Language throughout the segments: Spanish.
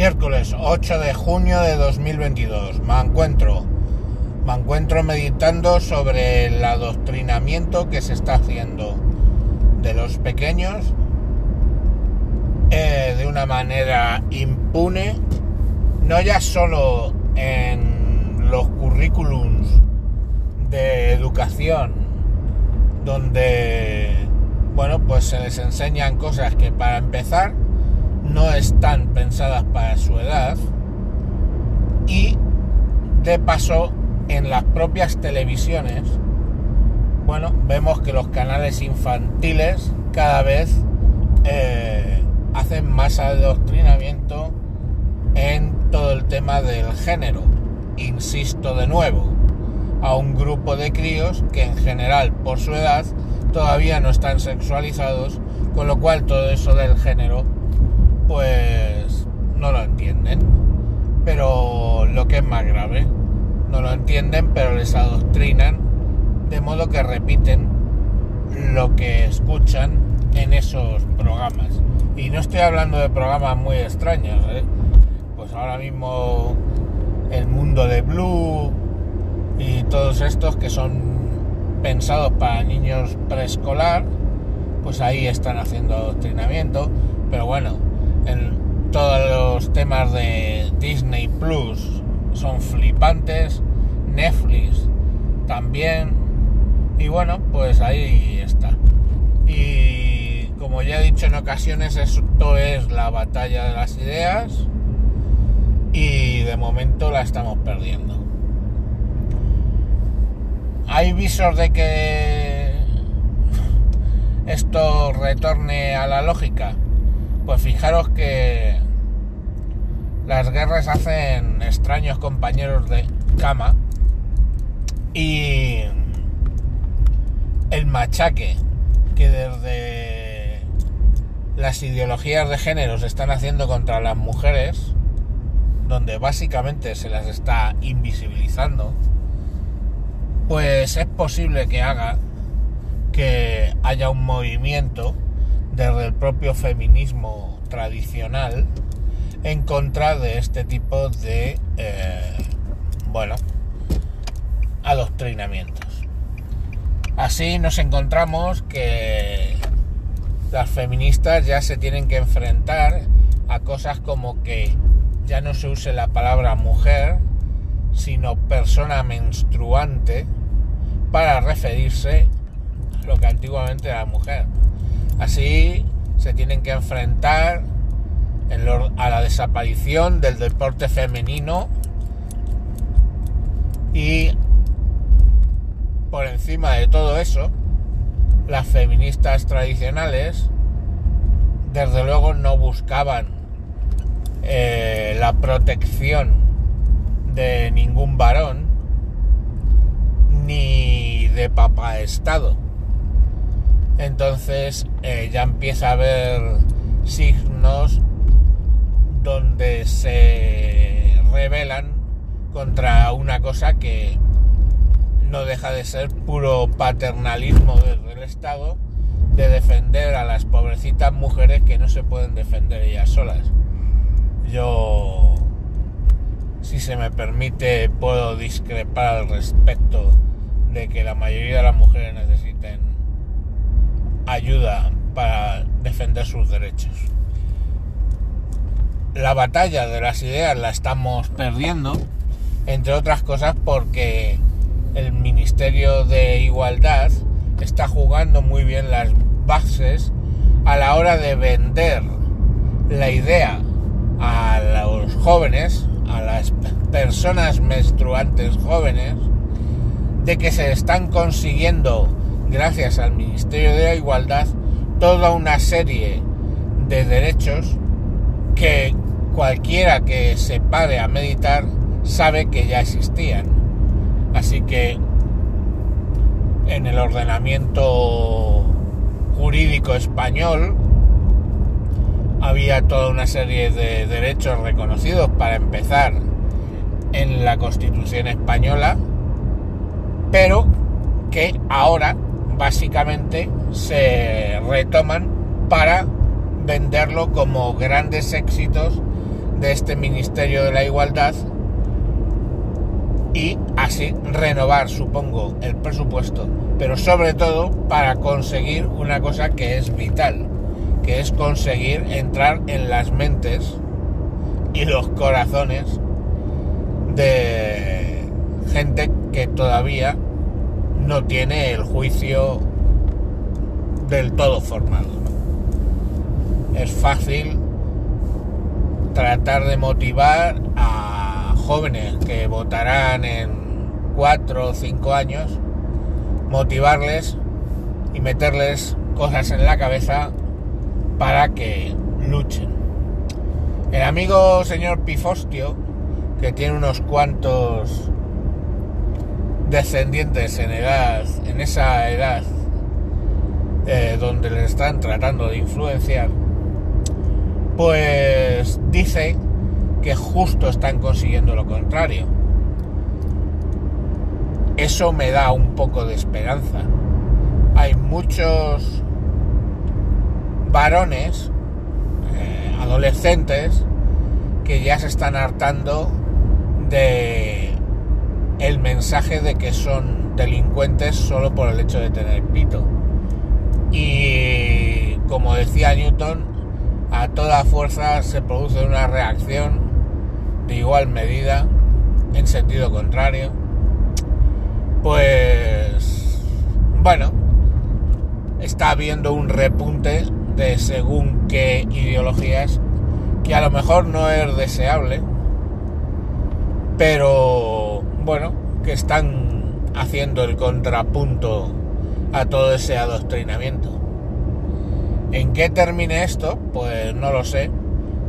Miércoles 8 de junio de 2022. Me encuentro, me encuentro meditando sobre el adoctrinamiento que se está haciendo de los pequeños eh, de una manera impune, no ya solo en los currículums de educación, donde, bueno, pues se les enseñan cosas que para empezar no están pensadas para su edad y de paso en las propias televisiones, bueno, vemos que los canales infantiles cada vez eh, hacen más adoctrinamiento en todo el tema del género. Insisto de nuevo, a un grupo de críos que en general por su edad todavía no están sexualizados, con lo cual todo eso del género pues no lo entienden. Pero lo que es más no lo entienden, pero les adoctrinan, de modo que repiten lo que escuchan en esos programas. Y no estoy hablando de programas muy extraños, ¿eh? pues ahora mismo el mundo de Blue y todos estos que son pensados para niños preescolar, pues ahí están haciendo adoctrinamiento. Pero bueno, en todos los temas de Disney Plus son flipantes, Netflix también, y bueno, pues ahí está. Y como ya he dicho en ocasiones, esto es la batalla de las ideas y de momento la estamos perdiendo. Hay visos de que esto retorne a la lógica. Pues fijaros que las guerras hacen extraños compañeros de cama y el machaque que desde las ideologías de género se están haciendo contra las mujeres, donde básicamente se las está invisibilizando, pues es posible que haga que haya un movimiento desde el propio feminismo tradicional en contra de este tipo de, eh, bueno, adoctrinamientos. Así nos encontramos que las feministas ya se tienen que enfrentar a cosas como que ya no se use la palabra mujer, sino persona menstruante, para referirse a lo que antiguamente era mujer. Así se tienen que enfrentar a la desaparición del deporte femenino y por encima de todo eso, las feministas tradicionales desde luego no buscaban eh, la protección de ningún varón ni de papá estado entonces eh, ya empieza a haber signos donde se rebelan contra una cosa que no deja de ser puro paternalismo del Estado de defender a las pobrecitas mujeres que no se pueden defender ellas solas. Yo, si se me permite, puedo discrepar al respecto de que la mayoría de las mujeres necesiten ayuda para defender sus derechos. La batalla de las ideas la estamos perdiendo, entre otras cosas porque el Ministerio de Igualdad está jugando muy bien las bases a la hora de vender la idea a los jóvenes, a las personas menstruantes jóvenes, de que se están consiguiendo gracias al Ministerio de la Igualdad, toda una serie de derechos que cualquiera que se pare a meditar sabe que ya existían. Así que en el ordenamiento jurídico español había toda una serie de derechos reconocidos para empezar en la Constitución española, pero que ahora básicamente se retoman para venderlo como grandes éxitos de este Ministerio de la Igualdad y así renovar, supongo, el presupuesto, pero sobre todo para conseguir una cosa que es vital, que es conseguir entrar en las mentes y los corazones de gente que todavía no tiene el juicio del todo formado. Es fácil tratar de motivar a jóvenes que votarán en cuatro o cinco años, motivarles y meterles cosas en la cabeza para que luchen. El amigo señor Pifostio, que tiene unos cuantos descendientes en edad, en esa edad eh, donde le están tratando de influenciar, pues dice que justo están consiguiendo lo contrario. Eso me da un poco de esperanza. Hay muchos varones, eh, adolescentes, que ya se están hartando de el mensaje de que son delincuentes solo por el hecho de tener pito. Y como decía Newton, a toda fuerza se produce una reacción de igual medida en sentido contrario. Pues bueno, está habiendo un repunte de según qué ideologías que a lo mejor no es deseable, pero bueno, que están haciendo el contrapunto a todo ese adoctrinamiento. ¿En qué termine esto? Pues no lo sé,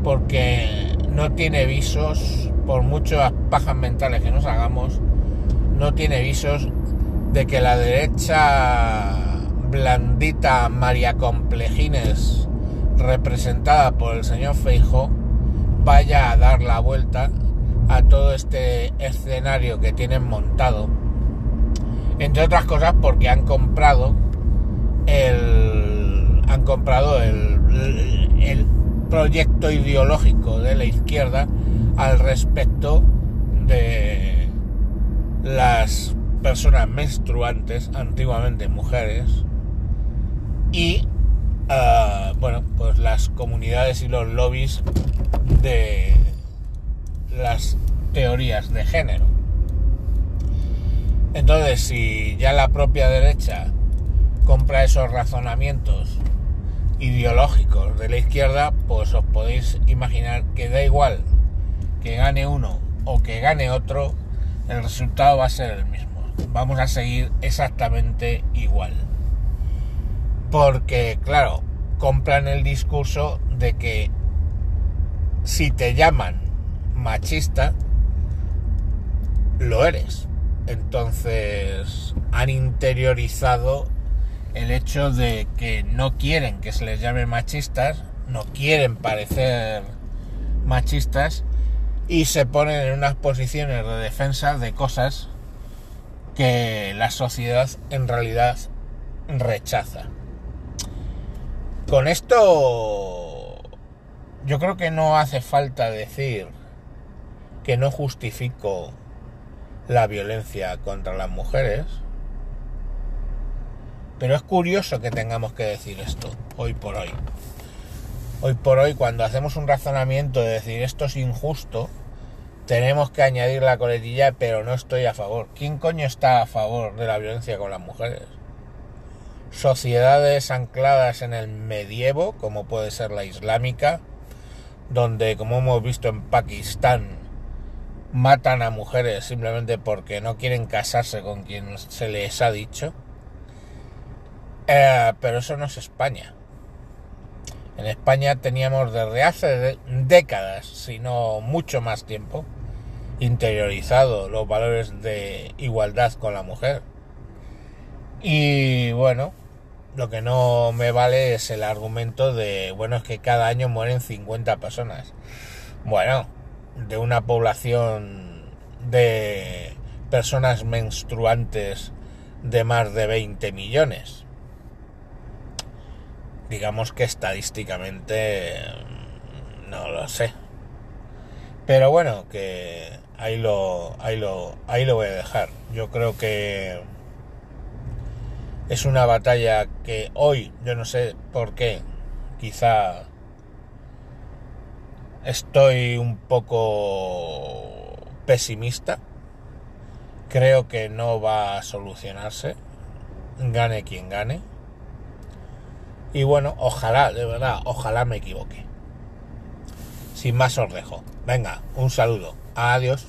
porque no tiene visos, por muchas pajas mentales que nos hagamos, no tiene visos de que la derecha blandita María Complejines, representada por el señor Feijo, vaya a dar la vuelta a todo este escenario que tienen montado. Entre otras cosas porque han comprado el han comprado el, proyecto ideológico de la izquierda al respecto de las personas menstruantes, antiguamente mujeres, y ah, bueno, pues las comunidades y los lobbies de las teorías de género. Entonces, si ya la propia derecha compra esos razonamientos ideológicos de la izquierda, pues os podéis imaginar que da igual que gane uno o que gane otro, el resultado va a ser el mismo. Vamos a seguir exactamente igual. Porque, claro, compran el discurso de que si te llaman machista, lo eres. Entonces han interiorizado el hecho de que no quieren que se les llame machistas, no quieren parecer machistas y se ponen en unas posiciones de defensa de cosas que la sociedad en realidad rechaza. Con esto yo creo que no hace falta decir que no justifico la violencia contra las mujeres. Pero es curioso que tengamos que decir esto hoy por hoy. Hoy por hoy, cuando hacemos un razonamiento de decir esto es injusto, tenemos que añadir la coletilla, pero no estoy a favor. ¿Quién coño está a favor de la violencia con las mujeres? Sociedades ancladas en el medievo, como puede ser la islámica, donde, como hemos visto en Pakistán, matan a mujeres simplemente porque no quieren casarse con quien se les ha dicho. Eh, pero eso no es España. En España teníamos desde hace décadas, si no mucho más tiempo, interiorizado los valores de igualdad con la mujer. Y bueno, lo que no me vale es el argumento de, bueno, es que cada año mueren 50 personas. Bueno, de una población de personas menstruantes de más de 20 millones. Digamos que estadísticamente no lo sé. Pero bueno, que ahí lo, ahí lo, ahí lo voy a dejar. Yo creo que es una batalla que hoy, yo no sé por qué, quizá estoy un poco pesimista. Creo que no va a solucionarse, gane quien gane. Y bueno, ojalá, de verdad, ojalá me equivoque. Sin más os dejo. Venga, un saludo. Adiós.